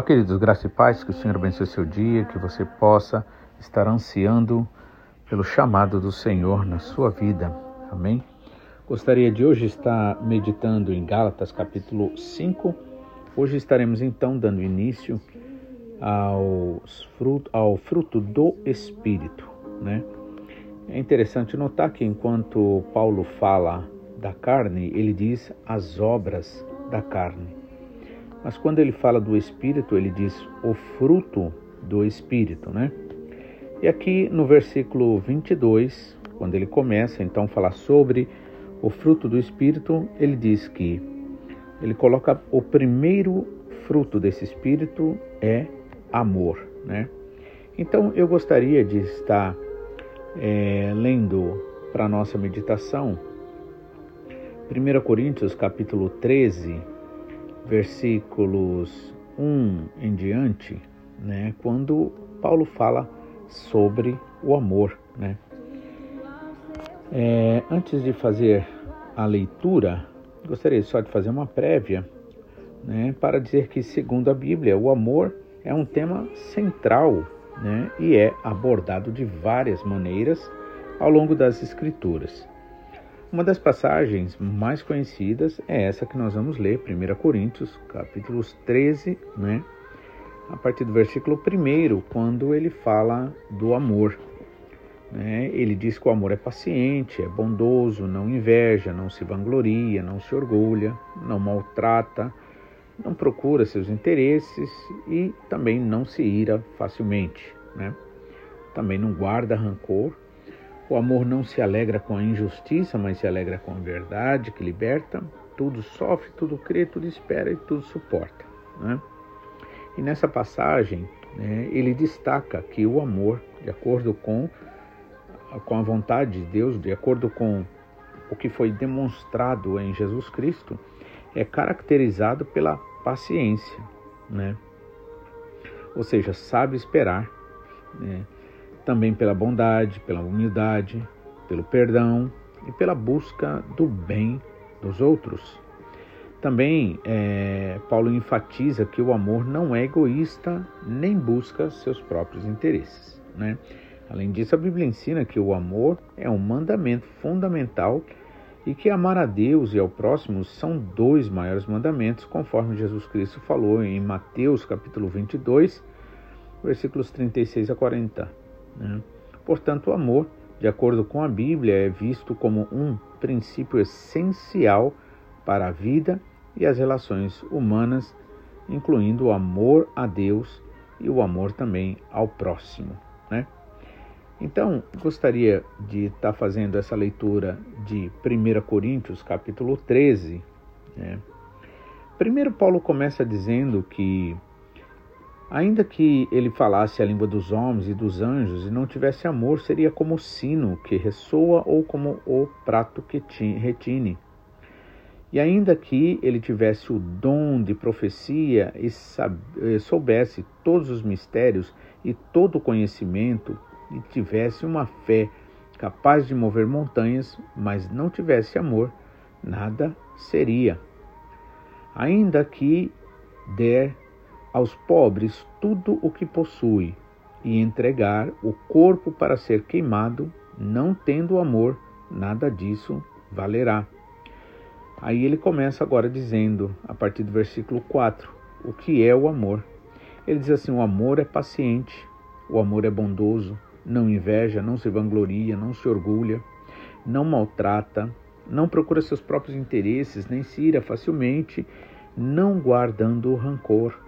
Olá, queridos, graça e paz, que o Senhor abençoe seu dia, que você possa estar ansiando pelo chamado do Senhor na sua vida. Amém? Gostaria de hoje estar meditando em Gálatas capítulo 5. Hoje estaremos então dando início fruto, ao fruto do Espírito, né? É interessante notar que enquanto Paulo fala da carne, ele diz as obras da carne. Mas quando ele fala do Espírito, ele diz o fruto do Espírito, né? E aqui no versículo 22, quando ele começa então a falar sobre o fruto do Espírito, ele diz que ele coloca o primeiro fruto desse Espírito é amor, né? Então eu gostaria de estar é, lendo para nossa meditação 1 Coríntios capítulo 13, versículos 1 em diante, né? Quando Paulo fala sobre o amor, né? É, antes de fazer a leitura, gostaria só de fazer uma prévia né, para dizer que, segundo a Bíblia, o amor é um tema central né, e é abordado de várias maneiras ao longo das Escrituras. Uma das passagens mais conhecidas é essa que nós vamos ler, 1 Coríntios, capítulos 13, né, a partir do versículo 1, quando ele fala do amor. Né? Ele diz que o amor é paciente, é bondoso, não inveja, não se vangloria, não se orgulha, não maltrata, não procura seus interesses e também não se ira facilmente. Né? Também não guarda rancor. O amor não se alegra com a injustiça, mas se alegra com a verdade que liberta. Tudo sofre, tudo crê, tudo espera e tudo suporta. Né? E nessa passagem, né, ele destaca que o amor, de acordo com com a vontade de Deus, de acordo com o que foi demonstrado em Jesus Cristo, é caracterizado pela paciência, né? Ou seja, sabe esperar, né? Também pela bondade, pela humildade, pelo perdão e pela busca do bem dos outros. Também é, Paulo enfatiza que o amor não é egoísta nem busca seus próprios interesses, né? Além disso, a Bíblia ensina que o amor é um mandamento fundamental e que amar a Deus e ao próximo são dois maiores mandamentos, conforme Jesus Cristo falou em Mateus capítulo 22, versículos 36 a 40. Né? Portanto, o amor, de acordo com a Bíblia, é visto como um princípio essencial para a vida e as relações humanas, incluindo o amor a Deus e o amor também ao próximo. Né? Então, gostaria de estar fazendo essa leitura de 1 Coríntios, capítulo 13. Né? Primeiro, Paulo começa dizendo que, ainda que ele falasse a língua dos homens e dos anjos e não tivesse amor, seria como o sino que ressoa ou como o prato que retine. E ainda que ele tivesse o dom de profecia e soubesse todos os mistérios e todo o conhecimento, e tivesse uma fé capaz de mover montanhas, mas não tivesse amor, nada seria. Ainda que der aos pobres tudo o que possui e entregar o corpo para ser queimado, não tendo amor, nada disso valerá. Aí ele começa agora dizendo, a partir do versículo 4, o que é o amor. Ele diz assim: o amor é paciente, o amor é bondoso, não inveja, não se vangloria, não se orgulha, não maltrata, não procura seus próprios interesses, nem se ira facilmente, não guardando rancor.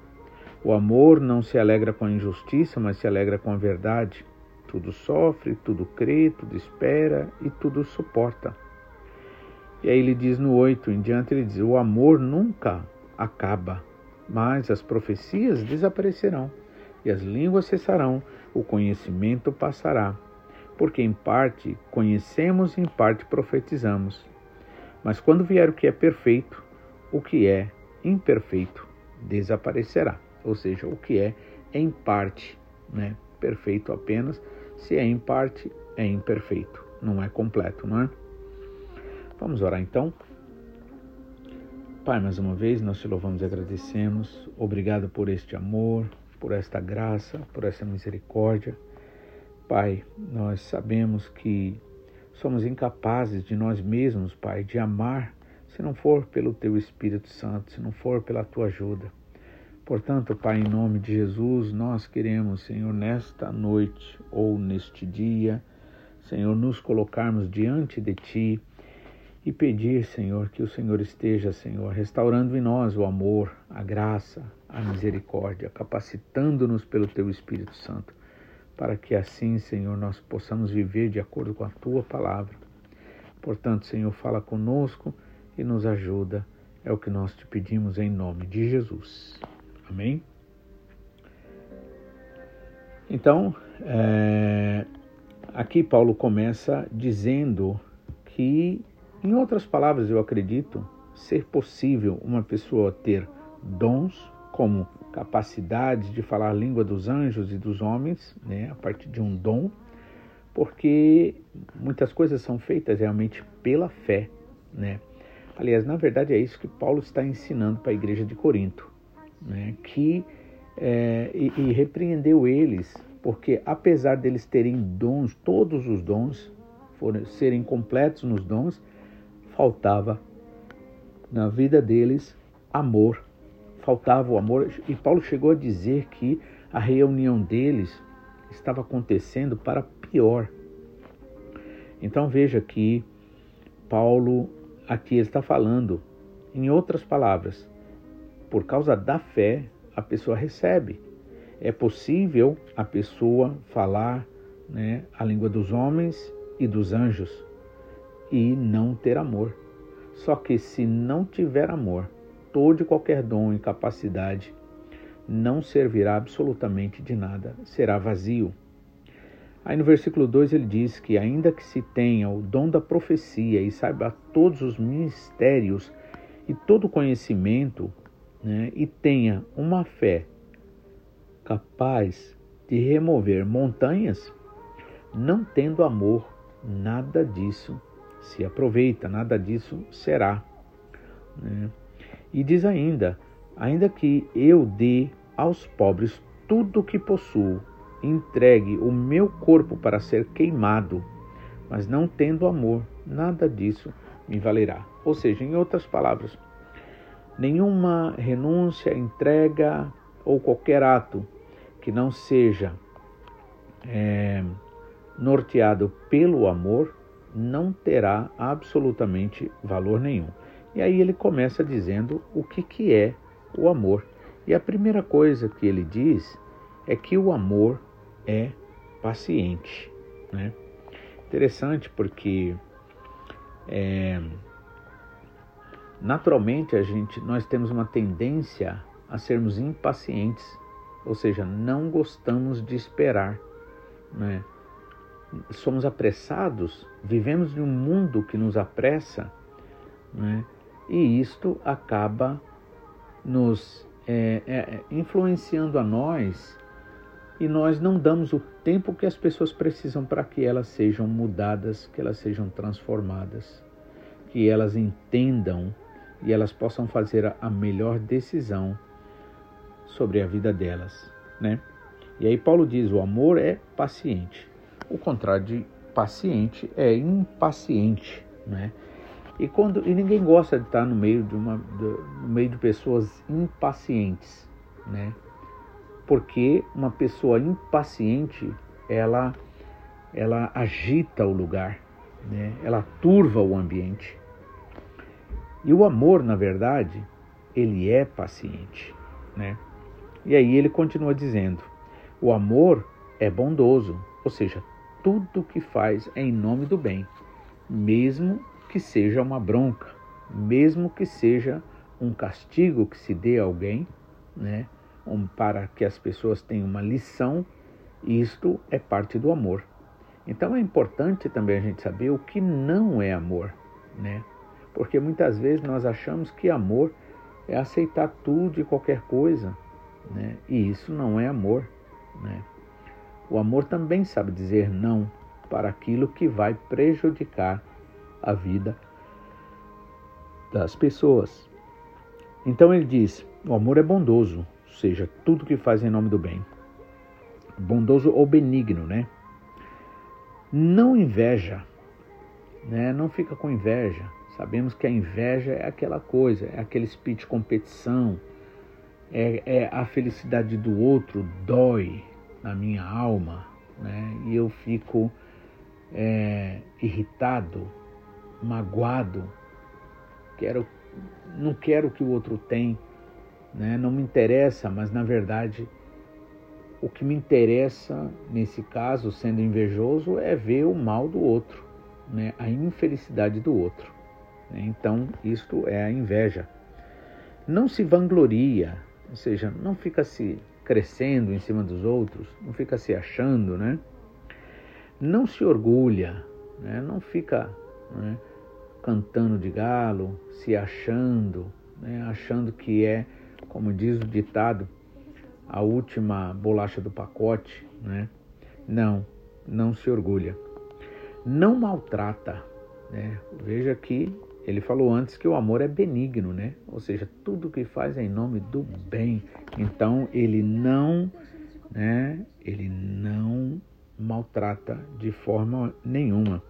O amor não se alegra com a injustiça, mas se alegra com a verdade. Tudo sofre, tudo crê, tudo espera e tudo suporta. E aí ele diz no 8 em diante, ele diz: O amor nunca acaba, mas as profecias desaparecerão e as línguas cessarão, o conhecimento passará, porque em parte conhecemos e em parte profetizamos. Mas quando vier o que é perfeito, o que é imperfeito desaparecerá. Ou seja, o que é em parte, né? Perfeito apenas, se é em parte, é imperfeito, não é completo, não é? Vamos orar então. Pai, mais uma vez nós te louvamos e agradecemos. Obrigado por este amor, por esta graça, por essa misericórdia. Pai, nós sabemos que somos incapazes de nós mesmos, Pai, de amar se não for pelo teu Espírito Santo, se não for pela tua ajuda. Portanto, Pai, em nome de Jesus, nós queremos, Senhor, nesta noite ou neste dia, Senhor, nos colocarmos diante de Ti e pedir, Senhor, que o Senhor esteja, Senhor, restaurando em nós o amor, a graça, a misericórdia, capacitando-nos pelo Teu Espírito Santo, para que assim, Senhor, nós possamos viver de acordo com a Tua palavra. Portanto, Senhor, fala conosco e nos ajuda. É o que nós te pedimos em nome de Jesus. Amém? Então, é, aqui Paulo começa dizendo que em outras palavras, eu acredito ser possível uma pessoa ter dons como capacidade de falar a língua dos anjos e dos homens, né, a partir de um dom, porque muitas coisas são feitas realmente pela fé, né? Aliás, na verdade é isso que Paulo está ensinando para a igreja de Corinto, né? Que é, e, e repreendeu eles, porque apesar deles terem dons, todos os dons, forem, serem completos nos dons, faltava na vida deles amor. Faltava o amor. E Paulo chegou a dizer que a reunião deles estava acontecendo para pior. Então veja que Paulo aqui está falando, em outras palavras, por causa da fé, a pessoa recebe. É possível a pessoa falar né, a língua dos homens e dos anjos e não ter amor. Só que se não tiver amor, todo e qualquer dom e capacidade não servirá absolutamente de nada, será vazio. Aí no versículo 2 ele diz que, ainda que se tenha o dom da profecia e saiba todos os mistérios e todo conhecimento, né, e tenha uma fé capaz de remover montanhas, não tendo amor, nada disso se aproveita, nada disso será. Né? E diz ainda: ainda que eu dê aos pobres tudo o que possuo, entregue o meu corpo para ser queimado, mas não tendo amor, nada disso me valerá. Ou seja, em outras palavras, nenhuma renúncia, entrega ou qualquer ato que não seja é, norteado pelo amor não terá absolutamente valor nenhum. E aí ele começa dizendo o que, que é o amor. E a primeira coisa que ele diz é que o amor é paciente. Né? Interessante porque é, naturalmente a gente, nós temos uma tendência a sermos impacientes, ou seja, não gostamos de esperar. Né? somos apressados, vivemos em um mundo que nos apressa, né? e isto acaba nos é, é, influenciando a nós e nós não damos o tempo que as pessoas precisam para que elas sejam mudadas, que elas sejam transformadas, que elas entendam e elas possam fazer a melhor decisão sobre a vida delas, né? E aí Paulo diz: o amor é paciente. O contrário de paciente é impaciente, né? E quando e ninguém gosta de estar no meio de uma no meio de pessoas impacientes, né? Porque uma pessoa impaciente, ela ela agita o lugar, né? Ela turva o ambiente. E o amor, na verdade, ele é paciente, né? E aí ele continua dizendo: o amor é bondoso, ou seja, tudo que faz é em nome do bem, mesmo que seja uma bronca, mesmo que seja um castigo que se dê a alguém, né, um, para que as pessoas tenham uma lição, isto é parte do amor. Então é importante também a gente saber o que não é amor, né? Porque muitas vezes nós achamos que amor é aceitar tudo e qualquer coisa, né? E isso não é amor, né? O amor também sabe dizer não para aquilo que vai prejudicar a vida das pessoas. Então ele diz: o amor é bondoso, ou seja, tudo que faz em nome do bem. Bondoso ou benigno, né? Não inveja, né? Não fica com inveja. Sabemos que a inveja é aquela coisa, é aquele espírito de competição, é, é a felicidade do outro dói na minha alma, né? E eu fico é, irritado, magoado, quero, não quero que o outro tem, né? Não me interessa, mas na verdade o que me interessa nesse caso, sendo invejoso, é ver o mal do outro, né? A infelicidade do outro. Então isto é a inveja. Não se vangloria, ou seja, não fica se crescendo em cima dos outros, não fica se achando, né? Não se orgulha, né? não fica né, cantando de galo, se achando, né? achando que é, como diz o ditado, a última bolacha do pacote, né? Não, não se orgulha. Não maltrata, né? Veja que ele falou antes que o amor é benigno, né? Ou seja, tudo que faz é em nome do bem. Então ele não, né? Ele não maltrata de forma nenhuma.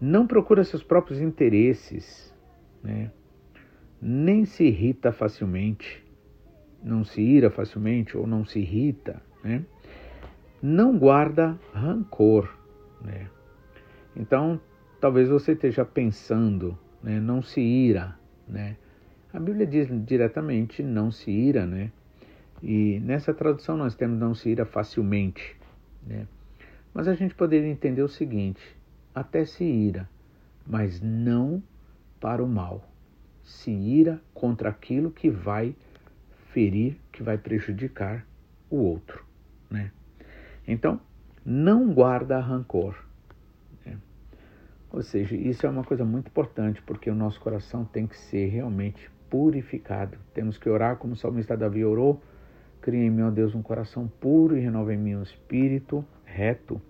Não procura seus próprios interesses, né? Nem se irrita facilmente, não se ira facilmente ou não se irrita, né? Não guarda rancor, né? Então talvez você esteja pensando, né, não se ira, né? A Bíblia diz diretamente não se ira, né? E nessa tradução nós temos não se ira facilmente, né? Mas a gente poderia entender o seguinte: até se ira, mas não para o mal. Se ira contra aquilo que vai ferir, que vai prejudicar o outro, né? Então, não guarda rancor. Ou seja, isso é uma coisa muito importante, porque o nosso coração tem que ser realmente purificado. Temos que orar como o salmista Davi orou: Cria em mim, ó Deus, um coração puro e renova em mim um espírito reto.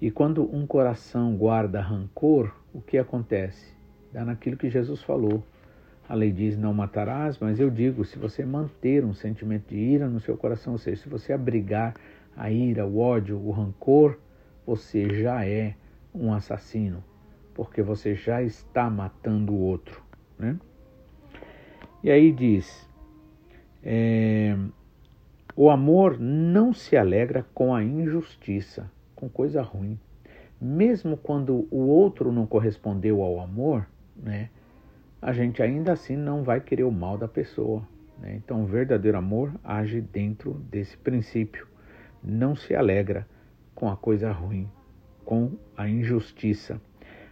E quando um coração guarda rancor, o que acontece? Dá naquilo que Jesus falou. A lei diz não matarás, mas eu digo, se você manter um sentimento de ira no seu coração, ou seja, se você abrigar a ira, o ódio, o rancor, você já é um assassino, porque você já está matando o outro. Né? E aí diz: é, o amor não se alegra com a injustiça, com coisa ruim. Mesmo quando o outro não correspondeu ao amor, né, a gente ainda assim não vai querer o mal da pessoa. Né? Então, o verdadeiro amor age dentro desse princípio. Não se alegra com a coisa ruim, com a injustiça,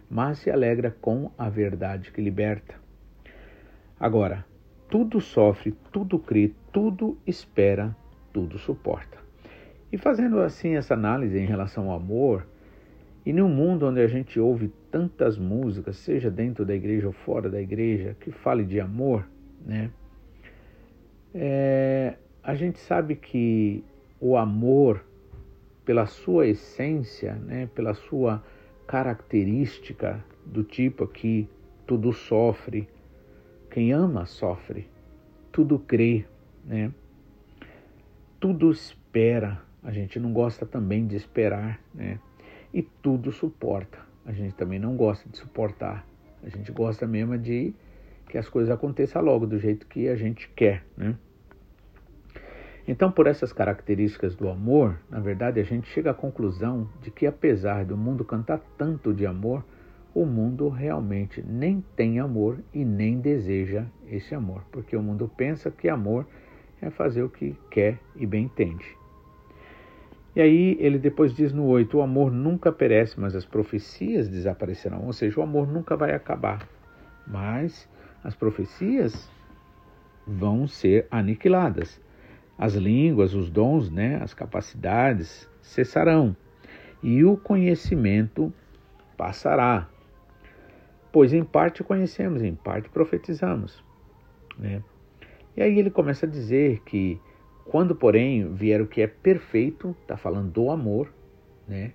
mas se alegra com a verdade que liberta. Agora, tudo sofre, tudo crê, tudo espera, tudo suporta. E fazendo assim essa análise em relação ao amor, e num mundo onde a gente ouve tantas músicas, seja dentro da igreja ou fora da igreja, que fale de amor, né? É, a gente sabe que o amor pela sua essência, né, pela sua característica do tipo que tudo sofre. Quem ama sofre, tudo crê, né? Tudo espera. A gente não gosta também de esperar, né? E tudo suporta. A gente também não gosta de suportar. A gente gosta mesmo de que as coisas aconteçam logo do jeito que a gente quer, né? Então, por essas características do amor, na verdade, a gente chega à conclusão de que, apesar do mundo cantar tanto de amor, o mundo realmente nem tem amor e nem deseja esse amor, porque o mundo pensa que amor é fazer o que quer e bem entende. E aí ele depois diz no 8: o amor nunca perece, mas as profecias desaparecerão. Ou seja, o amor nunca vai acabar, mas as profecias vão ser aniquiladas. As línguas, os dons, né, as capacidades cessarão e o conhecimento passará. Pois em parte conhecemos, em parte profetizamos. Né? E aí ele começa a dizer que quando, porém, vier o que é perfeito, está falando do amor, né?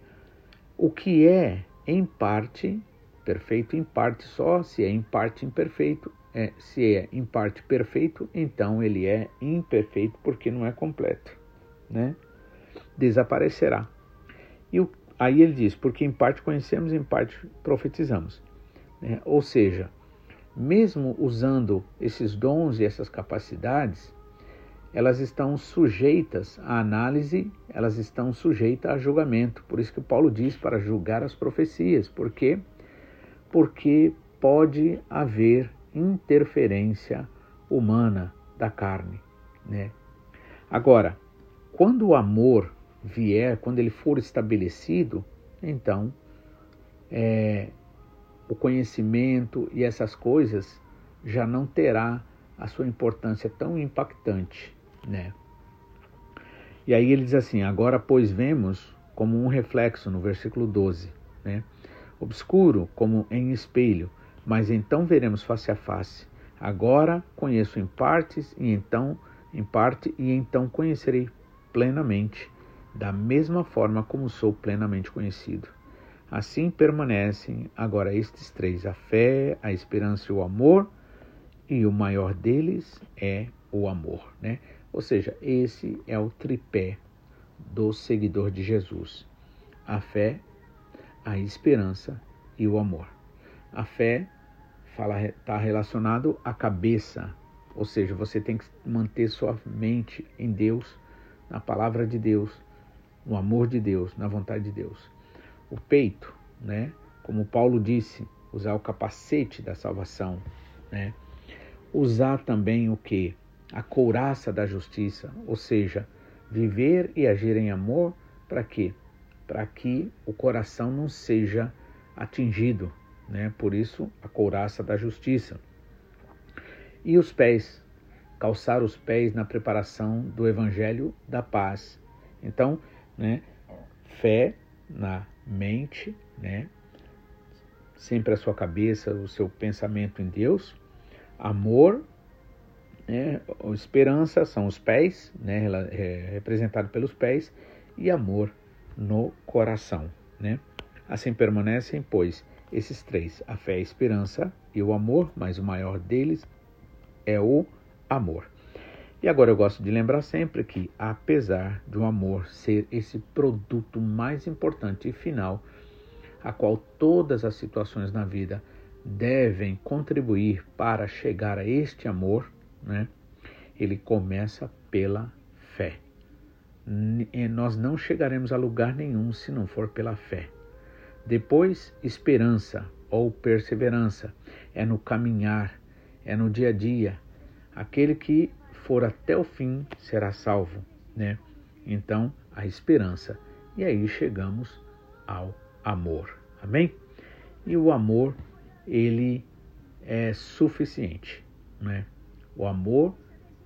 o que é em parte perfeito, em parte só, se é em parte imperfeito, é, se é em parte perfeito, então ele é imperfeito porque não é completo, né? Desaparecerá. E o, aí ele diz, porque em parte conhecemos, em parte profetizamos. Né? Ou seja, mesmo usando esses dons e essas capacidades, elas estão sujeitas à análise, elas estão sujeitas a julgamento. Por isso que Paulo diz para julgar as profecias. Por quê? Porque pode haver interferência humana da carne, né? Agora, quando o amor vier, quando ele for estabelecido, então é, o conhecimento e essas coisas já não terá a sua importância tão impactante, né? E aí ele diz assim: agora pois vemos como um reflexo no versículo 12, né? Obscuro como em espelho, mas então veremos face a face. Agora conheço em partes e então em parte e então conhecerei plenamente, da mesma forma como sou plenamente conhecido. Assim permanecem agora estes três: a fé, a esperança e o amor, e o maior deles é o amor, né? Ou seja, esse é o tripé do seguidor de Jesus: a fé, a esperança e o amor. A fé está relacionado à cabeça, ou seja, você tem que manter sua mente em Deus, na palavra de Deus, no amor de Deus, na vontade de Deus o peito, né? Como Paulo disse, usar o capacete da salvação, né? Usar também o que? A couraça da justiça, ou seja, viver e agir em amor para quê? Para que o coração não seja atingido, né? Por isso, a couraça da justiça. E os pés, calçar os pés na preparação do evangelho da paz. Então, né, fé na mente, né? Sempre a sua cabeça, o seu pensamento em Deus. Amor, né? esperança são os pés, né? Representado pelos pés, e amor no coração, né? Assim permanecem, pois, esses três: a fé, a esperança e o amor, mas o maior deles é o amor. E agora eu gosto de lembrar sempre que, apesar de o um amor ser esse produto mais importante e final, a qual todas as situações na vida devem contribuir para chegar a este amor, né? ele começa pela fé. E nós não chegaremos a lugar nenhum se não for pela fé. Depois, esperança ou perseverança é no caminhar, é no dia a dia. Aquele que for até o fim será salvo, né? Então, a esperança. E aí chegamos ao amor. Amém? E o amor, ele é suficiente, né? O amor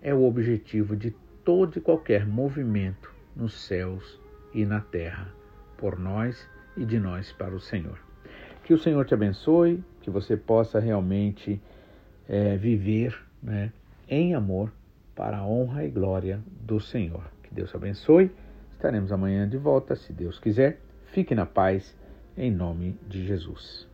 é o objetivo de todo e qualquer movimento nos céus e na terra, por nós e de nós para o Senhor. Que o Senhor te abençoe, que você possa realmente é, viver né, em amor para a honra e glória do Senhor. Que Deus abençoe. Estaremos amanhã de volta, se Deus quiser. Fique na paz, em nome de Jesus.